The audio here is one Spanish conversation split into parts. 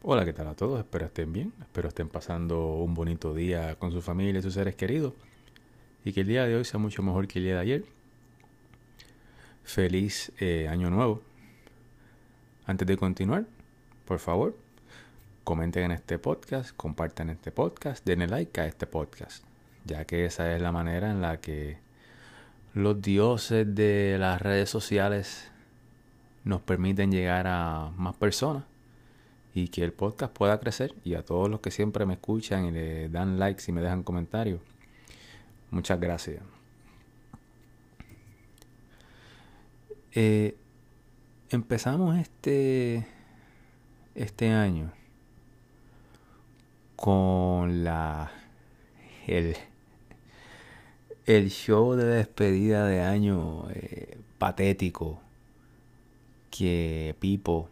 Hola, ¿qué tal a todos? Espero estén bien, espero estén pasando un bonito día con su familia y sus seres queridos y que el día de hoy sea mucho mejor que el día de ayer. Feliz eh, año nuevo. Antes de continuar, por favor, comenten en este podcast, compartan este podcast, denle like a este podcast, ya que esa es la manera en la que los dioses de las redes sociales nos permiten llegar a más personas y que el podcast pueda crecer y a todos los que siempre me escuchan y le dan likes y me dejan comentarios. Muchas gracias. Eh, empezamos este, este año con la el, el show de despedida de año eh, patético que Pipo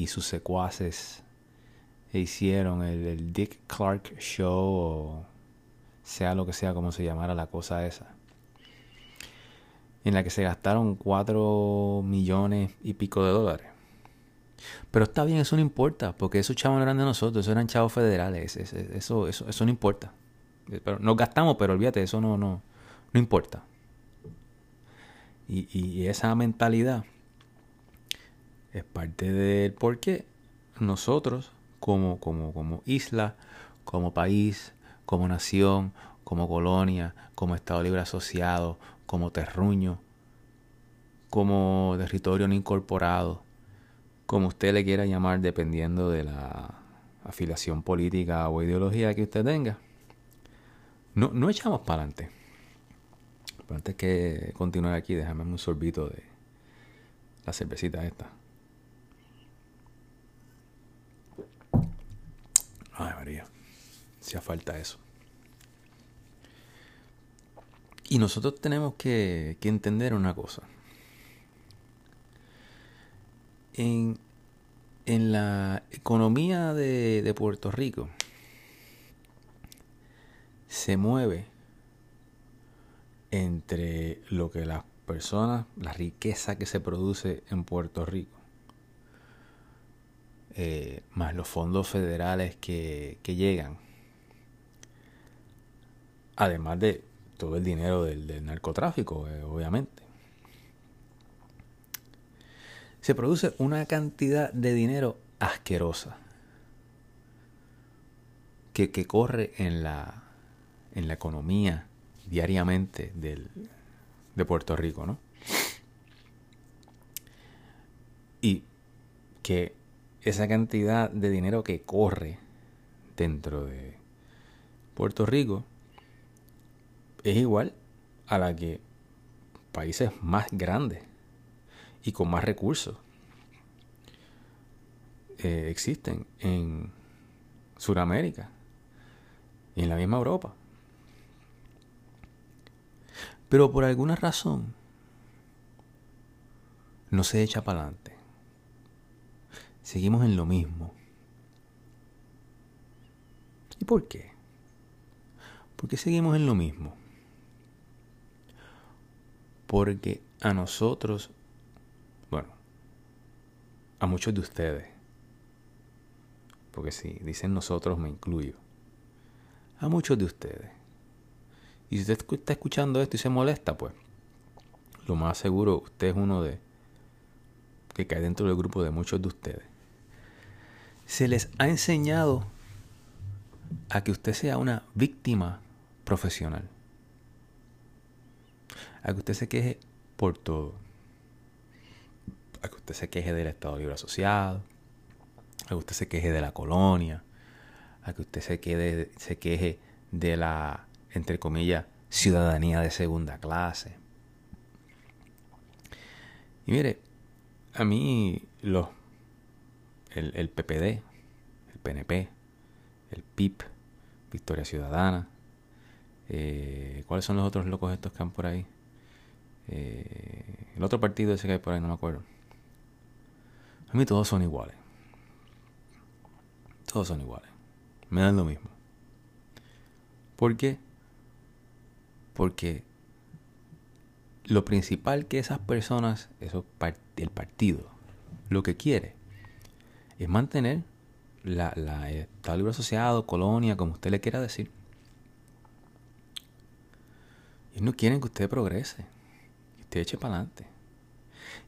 y sus secuaces hicieron el, Dick Clark Show o sea lo que sea como se llamara la cosa esa en la que se gastaron cuatro millones y pico de dólares pero está bien, eso no importa, porque esos chavos no eran de nosotros, esos eran chavos federales, eso, eso, eso, no importa. Pero nos gastamos, pero olvídate, eso no, no, no importa. Y, y esa mentalidad es parte del por qué nosotros, como, como, como isla, como país, como nación, como colonia, como Estado Libre Asociado, como terruño, como territorio no incorporado, como usted le quiera llamar dependiendo de la afiliación política o ideología que usted tenga, no, no echamos para adelante. Antes que continuar aquí, déjame un sorbito de la cervecita esta. Ay, María, hacía falta eso. Y nosotros tenemos que, entender una cosa. En, la economía de, de Puerto Rico se mueve entre lo que las personas, la riqueza que se produce en Puerto Rico eh, más los fondos federales que, llegan, además de todo el dinero del, narcotráfico, eh, obviamente. Se produce una cantidad de dinero asquerosa que, corre en la, en la economía diariamente del, de Puerto Rico, ¿no? Y que esa cantidad de dinero que corre dentro de Puerto Rico es igual a la que países más grandes y con más recursos eh, existen en Sudamérica y en la misma Europa. Pero por alguna razón no se echa para adelante seguimos en lo mismo. ¿Y por qué? ¿Por qué seguimos en lo mismo? Porque a nosotros, bueno, a muchos de ustedes, porque si dicen nosotros me incluyo, a muchos de ustedes. Y si usted está escuchando esto y se molesta, pues lo más seguro usted es uno de que cae dentro del grupo de muchos de ustedes se les ha enseñado a que usted sea una víctima profesional. A que usted se queje por todo. A que usted se queje del Estado Libre Asociado. A que usted se queje de la colonia. A que usted se, quede, se queje de la, entre comillas, ciudadanía de segunda clase. Y mire, a mí los el, PPD, el PNP, el PIP, Victoria Ciudadana. Eh, ¿Cuáles son los otros locos estos que han por ahí? Eh, el otro partido ese que hay por ahí, no me acuerdo. A mí todos son iguales. Todos son iguales. Me dan lo mismo. ¿Por qué? Porque lo principal que esas personas, eso, el partido, lo que quiere es mantener la, la Estado Libre Asociado, colonia, como usted le quiera decir. Ellos no quieren que usted progrese, que usted eche para adelante.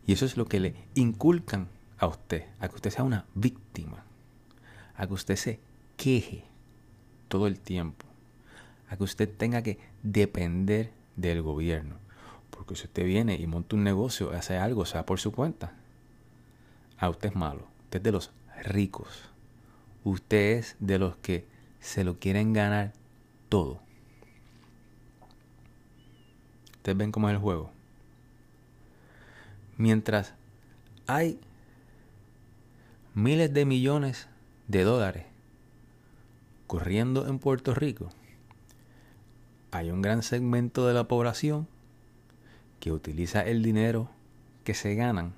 Y eso es lo que le inculcan a usted, a que usted sea una víctima, a que usted se queje todo el tiempo, a que usted tenga que depender del gobierno. Porque si usted viene y monta un negocio, hace algo, sea por su cuenta, a usted es malo. Usted es de los ricos. Usted es de los que se lo quieren ganar todo. Ustedes ven cómo es el juego. Mientras hay miles de millones de dólares corriendo en Puerto Rico, hay un gran segmento de la población que utiliza el dinero que se ganan,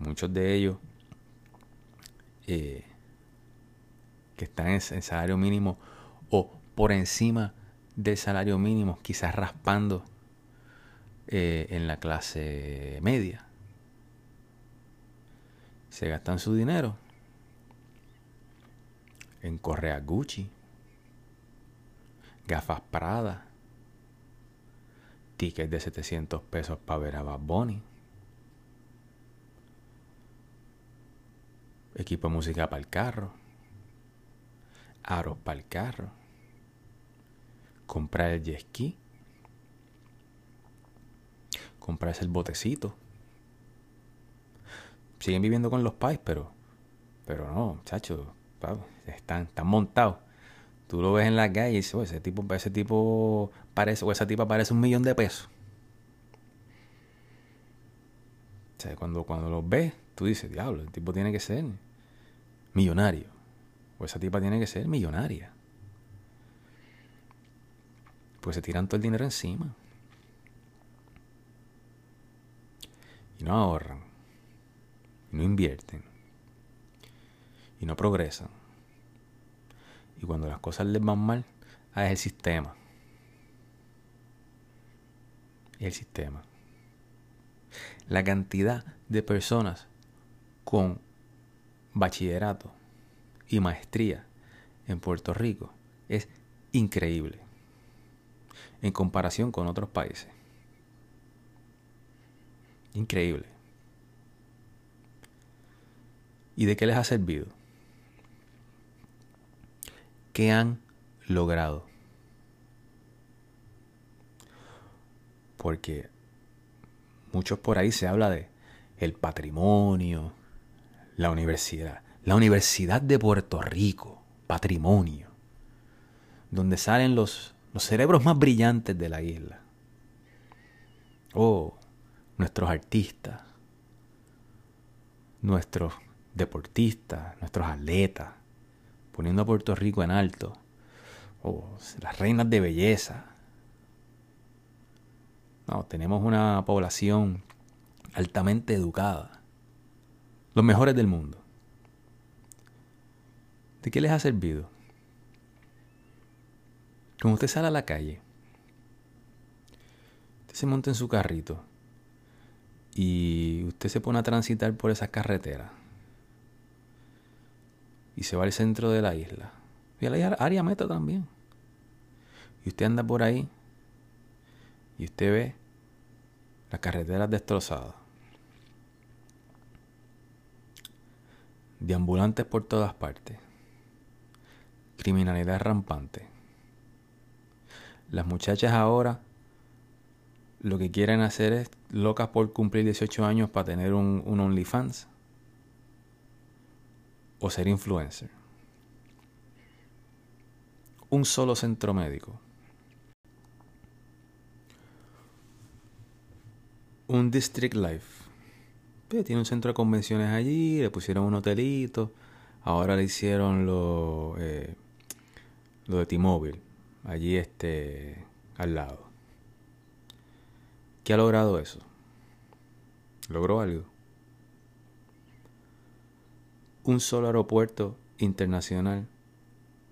muchos de ellos eh, que están en, salario mínimo o por encima del salario mínimo, quizás raspando eh, en la clase media. Se gastan su dinero en correa Gucci, gafas Prada, tickets de 700 pesos para ver a Bad Bunny, equipo de música para el carro, aros para el carro, comprar el jet ski, comprarse el botecito. Siguen viviendo con los pais, pero, pero no, muchachos, están, están montados. Tú lo ves en la calle y dices, ese tipo, ese tipo parece, o esa tipa parece un millón de pesos. O sea, cuando, cuando los ves, tú dices, diablo, el tipo tiene que ser millonario. O esa tipa tiene que ser millonaria. Pues se tiran todo el dinero encima. Y no ahorran. Y no invierten. Y no progresan. Y cuando las cosas les van mal, ah, es el sistema. Es el sistema. La cantidad de personas con bachillerato y maestría en Puerto Rico es increíble en comparación con otros países. Increíble. ¿Y de qué les ha servido? ¿Qué han logrado? Porque muchos por ahí se habla de el patrimonio, la universidad. La Universidad de Puerto Rico, patrimonio, donde salen los, los cerebros más brillantes de la isla. Oh, nuestros artistas, nuestros deportistas, nuestros atletas, poniendo a Puerto Rico en alto. Oh, las reinas de belleza. No, tenemos una población altamente educada los mejores del mundo. ¿De qué les ha servido? Cuando usted sale a la calle, usted se monta en su carrito y usted se pone a transitar por esas carreteras y se va al centro de la isla y a la área meta también. Y usted anda por ahí y usted ve las carreteras destrozadas de ambulantes por todas partes, criminalidad rampante. Las muchachas ahora lo que quieren hacer es locas por cumplir 18 años para tener un, un OnlyFans o ser influencer. Un solo centro médico. Un District Life tiene un centro de convenciones allí, le pusieron un hotelito, ahora le hicieron lo, eh, lo de T-Mobile, allí este, al lado. ¿Qué ha logrado eso? ¿Logró algo? Un solo aeropuerto internacional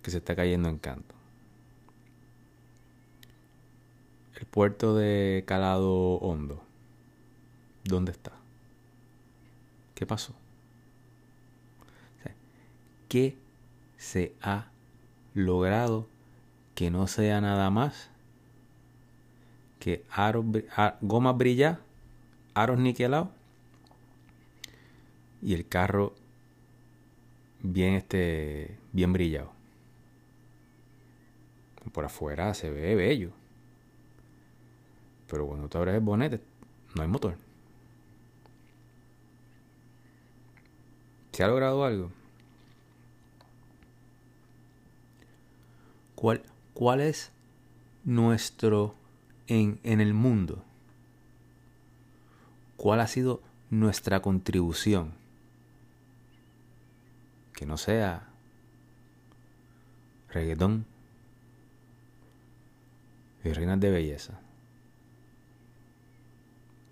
que se está cayendo en canto. El puerto de Calado Hondo. ¿Dónde está? ¿Qué pasó? qué se ha logrado que no sea nada más que aros, gomas brilladas, aros niquelados y el carro bien este bien brillado. Por afuera se ve bello. Pero cuando tú abres el bonete, no hay motor. ¿Se ha logrado algo? ¿Cuál, cuál es nuestro en, en el mundo? ¿Cuál ha sido nuestra contribución? Que no sea reggaetón y reinas de belleza.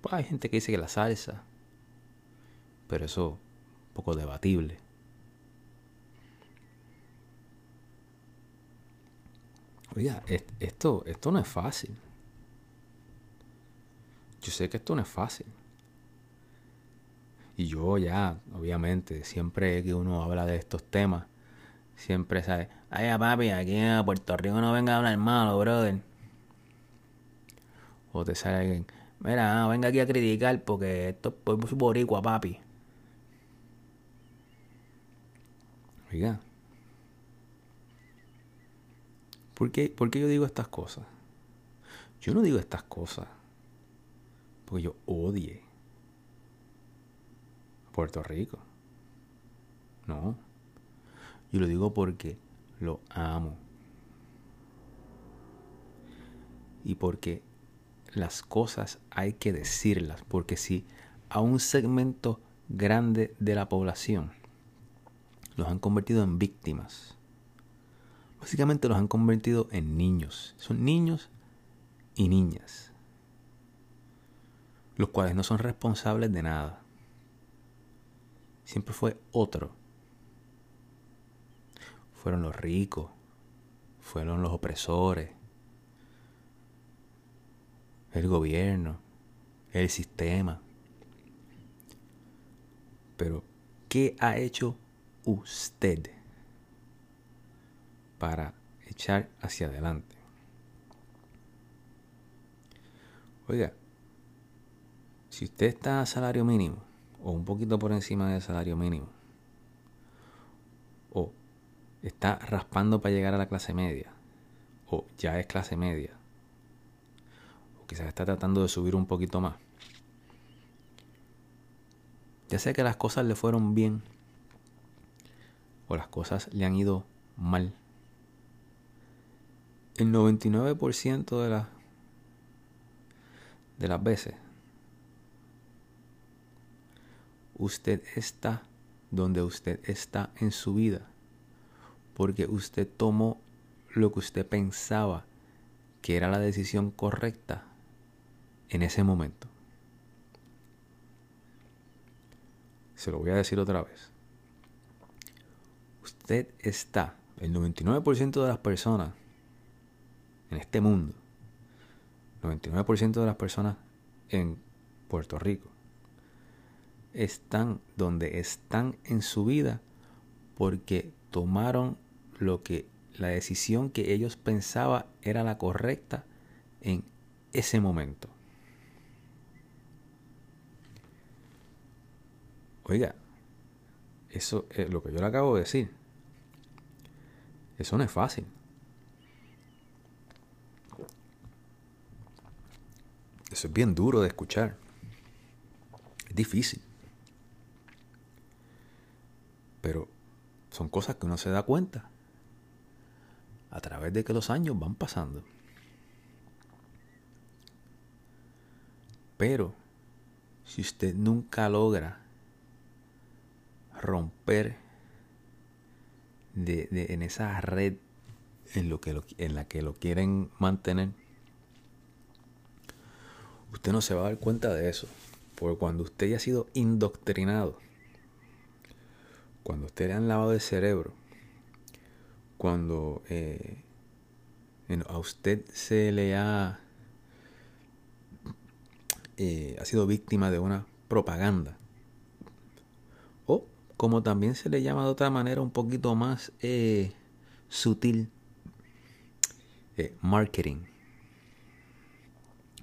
Pues hay gente que dice que la salsa, pero eso poco debatible. Oiga, esto, esto no es fácil. Yo sé que esto no es fácil. Y yo ya, obviamente, siempre que uno habla de estos temas, siempre sabe, ay papi, aquí en Puerto Rico no venga a hablar malo, brother. O te sale alguien, Mira, venga aquí a criticar porque esto es boricua, papi. Oiga. ¿Por qué, ¿Por qué yo digo estas cosas? Yo no digo estas cosas porque yo odie Puerto Rico. No. Yo lo digo porque lo amo. Y porque las cosas hay que decirlas, porque si a un segmento grande de la población los han convertido en víctimas, básicamente los han convertido en niños. Son niños y niñas, los cuales no son responsables de nada. Siempre fue otro. Fueron los ricos, fueron los opresores, el gobierno, el sistema. Pero, ¿qué ha hecho usted para echar hacia adelante? Oiga, si usted está a salario mínimo, o un poquito por encima del salario mínimo, o está raspando para llegar a la clase media, o ya es clase media, quizás está tratando de subir un poquito más. Ya sea que las cosas le fueron bien o las cosas le han ido mal. El 99% de las de las veces usted está donde usted está en su vida porque usted tomó lo que usted pensaba que era la decisión correcta en ese momento. Se lo voy a decir otra vez. Usted está, el 99% de las personas en este mundo, 99% de las personas en Puerto Rico, están donde están en su vida porque tomaron lo que la decisión que ellos pensaban era la correcta en ese momento. Oiga, eso es lo que yo le acabo de decir. Eso no es fácil. Eso es bien duro de escuchar. Es difícil. Pero son cosas que uno se da cuenta a través de que los años van pasando. Pero si usted nunca logra romper de, en esa red en, lo que en la que lo quieren mantener, usted no se va a dar cuenta de eso. Porque cuando usted ya ha sido indoctrinado, cuando usted le han lavado el cerebro, cuando eh, a usted se le ha, eh, ha sido víctima de una propaganda, como también se le llama de otra manera un poquito más eh, sutil, marketing.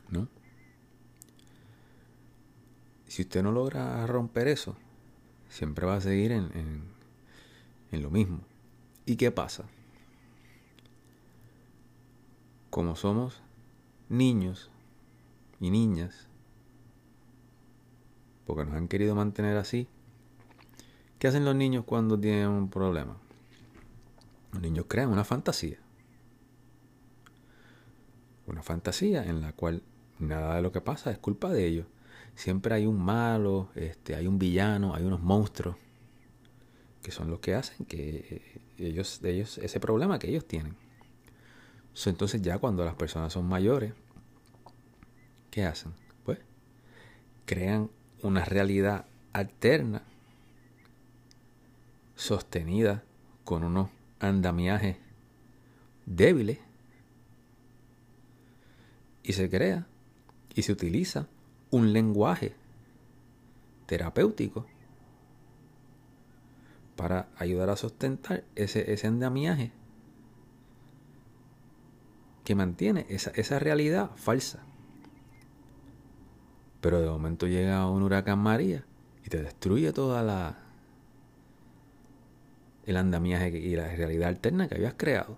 ¿No? Si usted no logra romper eso, siempre va a seguir en, lo mismo. ¿Y qué pasa? Como somos niños y niñas, porque nos han querido mantener así, ¿qué hacen los niños cuando tienen un problema? Los niños crean una fantasía. Una fantasía en la cual nada de lo que pasa es culpa de ellos. Siempre hay un malo, este, hay un villano, hay unos monstruos que son los que hacen que ellos, ellos ese problema que ellos tienen. entonces ya cuando las personas son mayores, ¿qué hacen? Pues crean una realidad alterna sostenida con unos andamiajes débiles y se crea y se utiliza un lenguaje terapéutico para ayudar a sustentar ese, ese andamiaje que mantiene esa, esa realidad falsa. Pero de momento llega un huracán María y te destruye toda la el andamiaje y la realidad alterna que habías creado.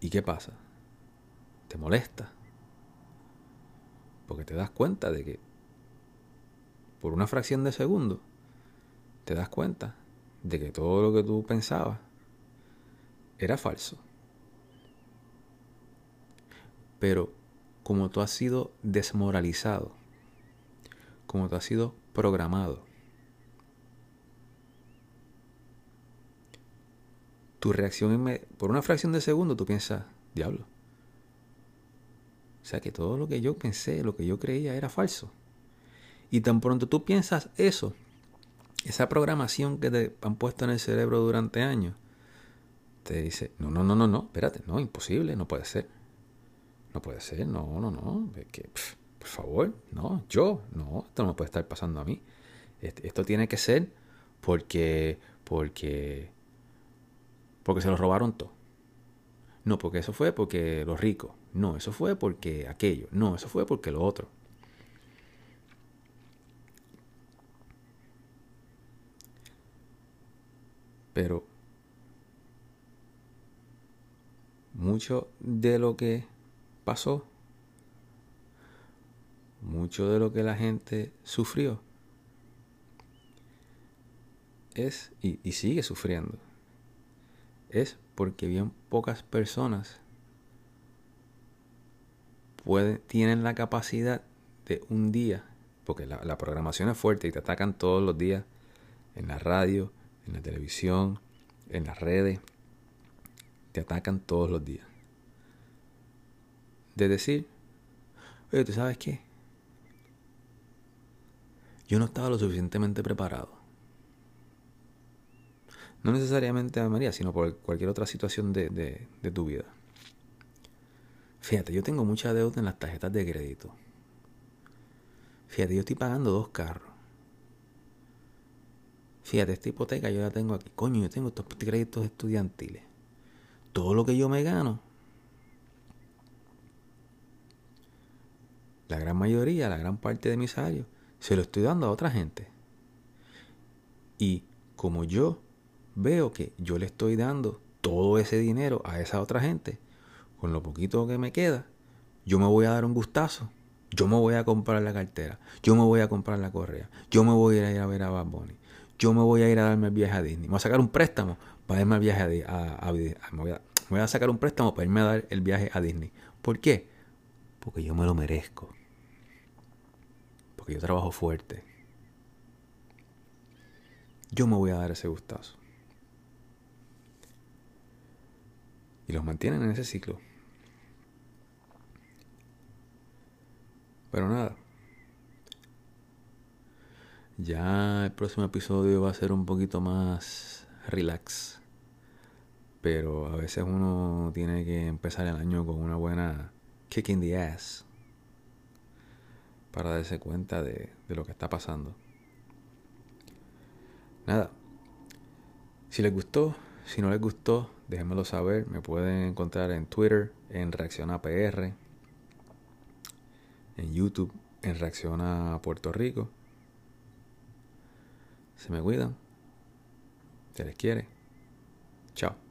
¿Y qué pasa? Te molesta. Porque te das cuenta de que por una fracción de segundo te das cuenta de que todo lo que tú pensabas era falso. Pero como tú has sido desmoralizado, como tú has sido programado, tu reacción por una fracción de segundo tú piensas, diablo. Sea que todo lo que yo pensé, lo que yo creía era falso. Y tan pronto tú piensas eso, esa programación que te han puesto en el cerebro durante años, te dice, no, no, no, no, no, espérate, no, imposible, no puede ser. No puede ser, no, no, no. que, por favor, no, yo, no, esto no puede estar pasando a mí. Esto tiene que ser porque, porque, porque se lo robaron todo. No, porque eso fue porque los ricos. No, eso fue porque aquello. No, eso fue porque lo otro. Pero mucho de lo que pasó, mucho de lo que la gente sufrió, es, y, sigue sufriendo, es porque bien pocas personas pueden, tienen la capacidad de un día, porque la, la programación es fuerte y te atacan todos los días en la radio, en la televisión, en las redes, te atacan todos los días de decir, oye, ¿tú sabes qué? Yo no estaba lo suficientemente preparado. No necesariamente a María, sino por cualquier otra situación de, de tu vida. Fíjate, yo tengo mucha deuda en las tarjetas de crédito. Fíjate, yo estoy pagando dos carros. Fíjate, esta hipoteca yo la tengo aquí. Coño, yo tengo estos créditos estudiantiles. Todo lo que yo me gano la gran mayoría, la gran parte de mi salario, se lo estoy dando a otra gente. Y como yo veo que yo le estoy dando todo ese dinero a esa otra gente, con lo poquito que me queda, yo me voy a dar un gustazo. Yo me voy a comprar la cartera. Yo me voy a comprar la correa. Yo me voy a ir a, ver a Bad Bunny. Yo me voy a ir a darme el viaje a Disney. Me voy a sacar un préstamo para irme al viaje a, Disney. me voy a sacar un préstamo para irme a dar el viaje a Disney. ¿Por qué? Porque yo me lo merezco yo trabajo fuerte, yo me voy a dar ese gustazo. Y los mantienen en ese ciclo. Pero nada. Ya el próximo episodio va a ser un poquito más relax. Pero a veces uno tiene que empezar el año con una buena kick in the ass. para darse cuenta de, de lo que está pasando. Nada. Si les gustó, si no les gustó, déjenmelo saber. Me pueden encontrar en Twitter, en Reacciona PR, en YouTube, en Reacciona Puerto Rico. Se me cuidan. Se les quiere. Chao.